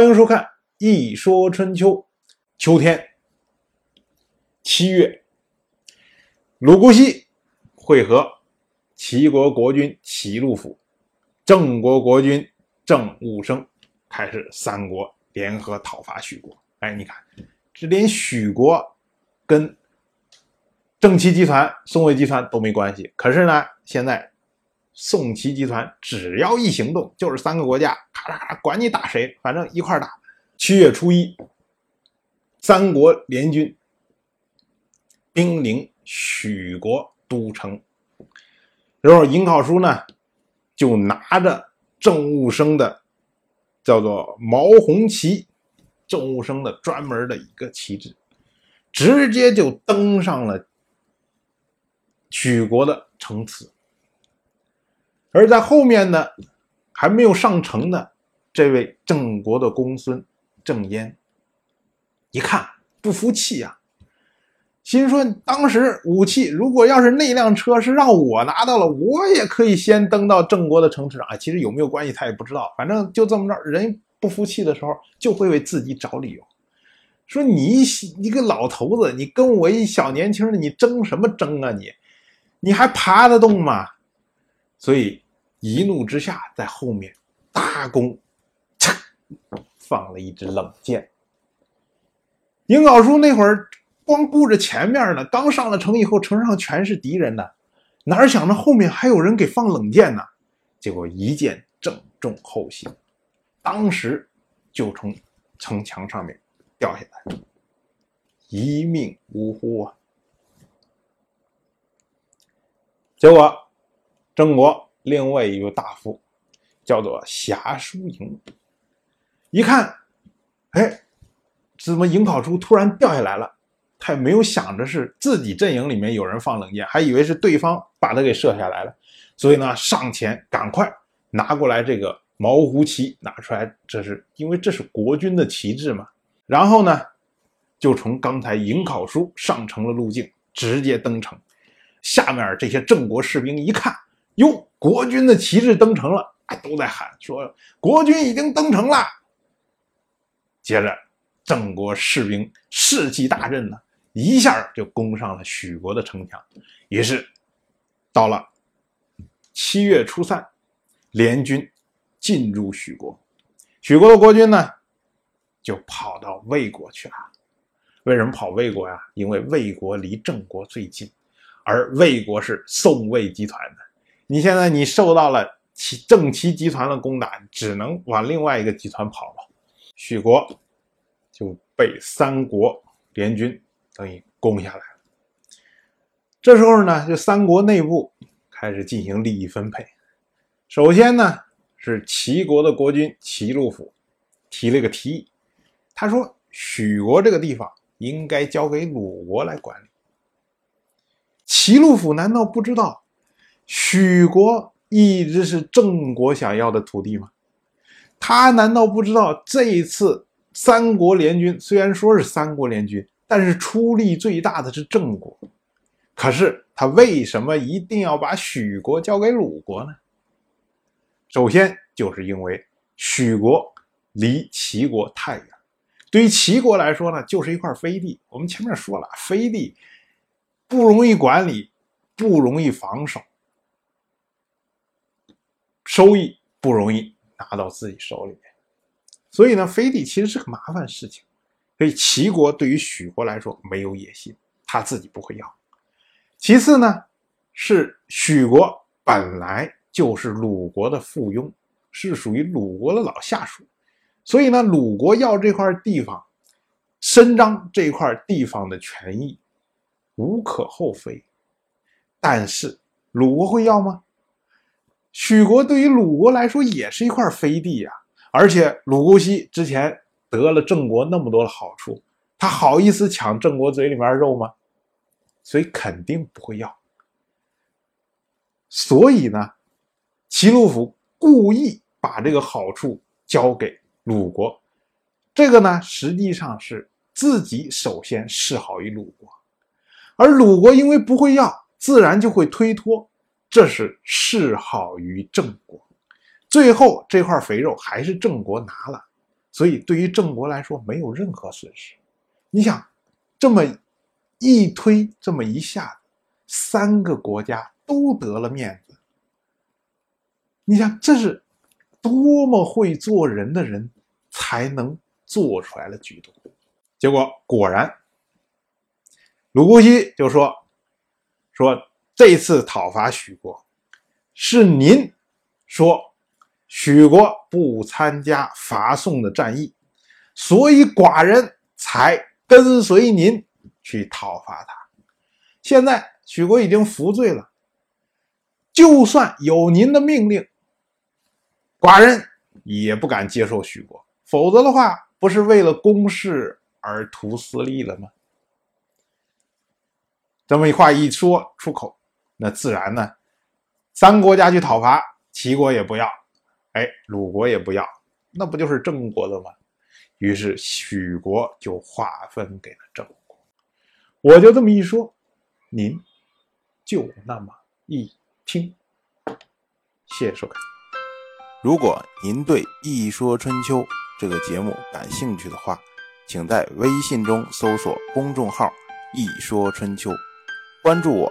欢迎收看《一说春秋》。秋天，七月，鲁姑息会合齐国国君齐禄府、郑国国君郑武生，开始三国联合讨伐许国。哎，你看，这连许国跟郑齐集团、宋魏集团都没关系，可是呢，现在。宋齐集团只要一行动，就是三个国家咔嚓咔嚓，管你打谁，反正一块打。七月初一，三国联军兵临许国都城，然后尹考叔呢就拿着郑务生的叫做毛红旗，郑务生的专门的一个旗帜，直接就登上了许国的城池。而在后面呢，还没有上城的这位郑国的公孙郑淹，一看不服气呀，心说：当时武器如果要是那辆车是让我拿到了，我也可以先登到郑国的城池上。啊，其实有没有关系他也不知道，反正就这么着，人不服气的时候就会为自己找理由，说你一个老头子，你跟我一小年轻的，你争什么争啊你？你还爬得动吗？所以一怒之下，在后面大弓，嚓，放了一支冷箭。尹镐叔那会儿光顾着前面呢，刚上了城以后，城上全是敌人呢，哪想着后面还有人给放冷箭呢？结果一箭正中后心，当时就从城墙上面掉下来，一命呜呼啊！结果。郑国另外一位大夫叫做侠叔营，一看，哎，怎么尹考叔突然掉下来了？他也没有想着是自己阵营里面有人放冷箭，还以为是对方把他给射下来了。所以呢，上前赶快拿过来这个毛胡旗，拿出来，这是因为这是国军的旗帜嘛。然后呢，就从刚才尹考叔上城的路径直接登城。下面这些郑国士兵一看。哟，国军的旗帜登城了，都在喊说国军已经登城了。接着，郑国士兵士气大振呢，一下就攻上了许国的城墙。于是，到了七月初三，联军进入许国，许国的国军呢，就跑到魏国去了。为什么跑魏国呀？因为魏国离郑国最近，而魏国是宋魏集团的。你现在你受到了齐郑齐集团的攻打，只能往另外一个集团跑了。许国就被三国联军等于攻下来了。这时候呢，就三国内部开始进行利益分配。首先呢，是齐国的国君齐路府提了个提议，他说：“许国这个地方应该交给鲁国来管理。”齐路府难道不知道？许国一直是郑国想要的土地吗？他难道不知道这一次三国联军虽然说是三国联军，但是出力最大的是郑国。可是他为什么一定要把许国交给鲁国呢？首先就是因为许国离齐国太远，对于齐国来说呢，就是一块飞地。我们前面说了，飞地不容易管理，不容易防守。收益不容易拿到自己手里面，所以呢，飞地其实是个麻烦事情。所以齐国对于许国来说没有野心，他自己不会要。其次呢，是许国本来就是鲁国的附庸，是属于鲁国的老下属，所以呢，鲁国要这块地方，伸张这块地方的权益，无可厚非。但是鲁国会要吗？许国对于鲁国来说也是一块飞地呀，而且鲁姑息之前得了郑国那么多的好处，他好意思抢郑国嘴里面肉吗？所以肯定不会要。所以呢，齐鲁府故意把这个好处交给鲁国，这个呢实际上是自己首先示好于鲁国，而鲁国因为不会要，自然就会推脱。这是示好于郑国，最后这块肥肉还是郑国拿了，所以对于郑国来说没有任何损失。你想，这么一推，这么一下，三个国家都得了面子。你想，这是多么会做人的人才能做出来的举动？结果果然，鲁姑息就说：“说这次讨伐许国，是您说许国不参加伐宋的战役，所以寡人才。”跟随您去讨伐他，现在许国已经服罪了。就算有您的命令，寡人也不敢接受许国，否则的话，不是为了公事而图私利了吗？这么一话一说出口，那自然呢，三国家去讨伐，齐国也不要，哎，鲁国也不要，那不就是郑国的吗？于是许国就划分给了郑国。我就这么一说，您就那么一听。谢谢收看。如果您对《一说春秋》这个节目感兴趣的话，请在微信中搜索公众号“一说春秋”，关注我。